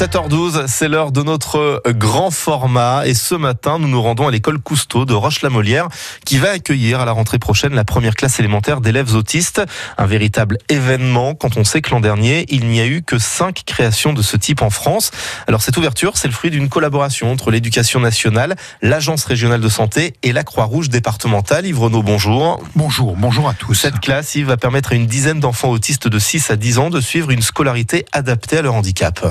7h12, c'est l'heure de notre grand format et ce matin, nous nous rendons à l'école Cousteau de Roche-la-Molière qui va accueillir à la rentrée prochaine la première classe élémentaire d'élèves autistes. Un véritable événement quand on sait que l'an dernier, il n'y a eu que cinq créations de ce type en France. Alors cette ouverture, c'est le fruit d'une collaboration entre l'éducation nationale, l'agence régionale de santé et la Croix-Rouge départementale. Yves Renaud, bonjour. Bonjour, bonjour à tous. Cette classe, il va permettre à une dizaine d'enfants autistes de 6 à 10 ans de suivre une scolarité adaptée à leur handicap.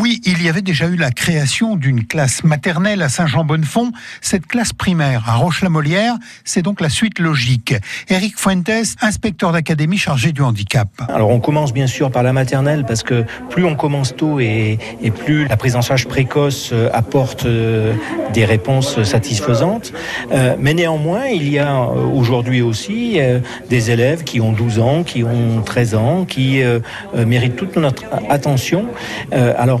Oui, il y avait déjà eu la création d'une classe maternelle à Saint-Jean-Bonnefond. Cette classe primaire à Roche-la-Molière, c'est donc la suite logique. Eric Fuentes, inspecteur d'académie chargé du handicap. Alors on commence bien sûr par la maternelle parce que plus on commence tôt et, et plus la prise en charge précoce euh, apporte euh, des réponses satisfaisantes. Euh, mais néanmoins, il y a aujourd'hui aussi des élèves qui ont 12 ans, qui ont 13 ans, qui méritent toute notre attention. alors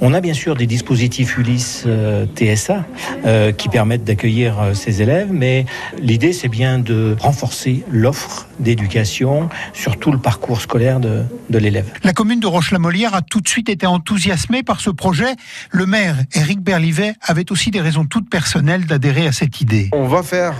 on a bien sûr des dispositifs Ulysse euh, TSA euh, qui permettent d'accueillir euh, ces élèves, mais l'idée c'est bien de renforcer l'offre d'éducation sur tout le parcours scolaire de, de l'élève. La commune de Roche-la-Molière a tout de suite été enthousiasmée par ce projet. Le maire, Éric Berlivet, avait aussi des raisons toutes personnelles d'adhérer à cette idée. On va faire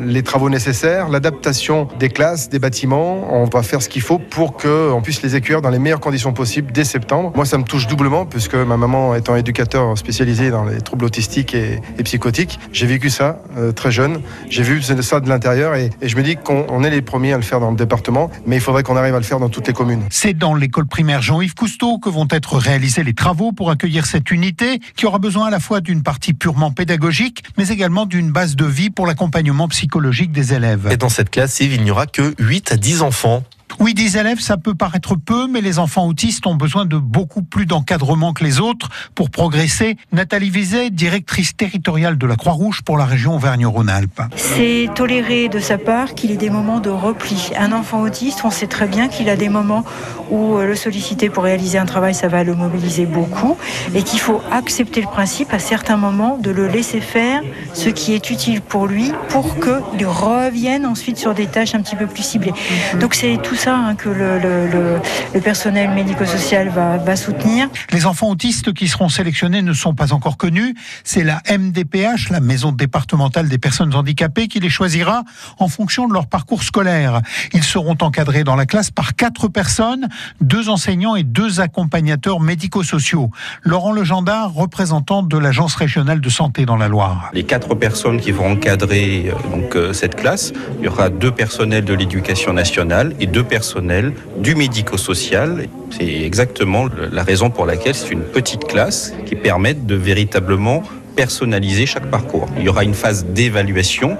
les travaux nécessaires, l'adaptation des classes, des bâtiments. On va faire ce qu'il faut pour qu'on puisse les accueillir dans les meilleures conditions possibles dès septembre. Moi, ça me touche doublement puisque ma maman étant éducateur spécialisé dans les troubles autistiques et, psychotiques, j'ai vécu ça euh, très jeune. J'ai vu ça de l'intérieur et, et, je me dis qu'on est les premiers à le faire dans le département, mais il faudrait qu'on arrive à le faire dans toutes les communes. C'est dans l'école primaire Jean-Yves Cousteau que vont être réalisés les travaux pour accueillir cette unité qui aura besoin à la fois d'une partie purement pédagogique, mais également d'une base de vie pour l'accompagnement psychologique des élèves. Et dans cette classe, il n'y aura que 8 à 10 enfants. Oui, 10 élèves, ça peut paraître peu, mais les enfants autistes ont besoin de beaucoup plus d'encadrement que les autres pour progresser. Nathalie Vizet, directrice territoriale de la Croix-Rouge pour la région Auvergne-Rhône-Alpes. C'est toléré de sa part qu'il ait des moments de repli. Un enfant autiste, on sait très bien qu'il a des moments où euh, le solliciter pour réaliser un travail, ça va le mobiliser beaucoup, et qu'il faut accepter le principe à certains moments de le laisser faire ce qui est utile pour lui pour qu'il revienne ensuite sur des tâches un petit peu plus ciblées. Donc c'est tout ça hein, que le, personnel médico-social va, va, soutenir. Les enfants autistes qui seront sélectionnés ne sont pas encore connus. C'est la MDPH, la Maison départementale des personnes handicapées, qui les choisira en fonction de leur parcours scolaire. Ils seront encadrés dans la classe par quatre personnes, deux enseignants et deux accompagnateurs médico-sociaux. Laurent Legendard, représentant de l'Agence régionale de santé dans la Loire. Les quatre personnes qui vont encadrer euh, donc, euh, cette classe, il y aura deux personnels de l'éducation nationale et deux personnel du médico-social. C'est exactement la raison pour laquelle c'est une petite classe qui permet de véritablement personnaliser chaque parcours. Il y aura une phase d'évaluation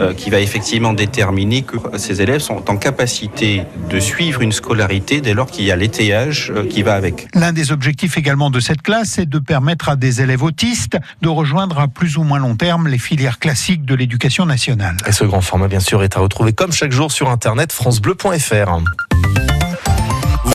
euh, qui va effectivement déterminer que ces élèves sont en capacité de suivre une scolarité dès lors qu'il y a l'étayage euh, qui va avec. L'un des objectifs également de cette classe est de permettre à des élèves autistes de rejoindre à plus ou moins long terme les filières classiques de l'éducation nationale. Et ce grand format bien sûr est à retrouver comme chaque jour sur internet francebleu.fr.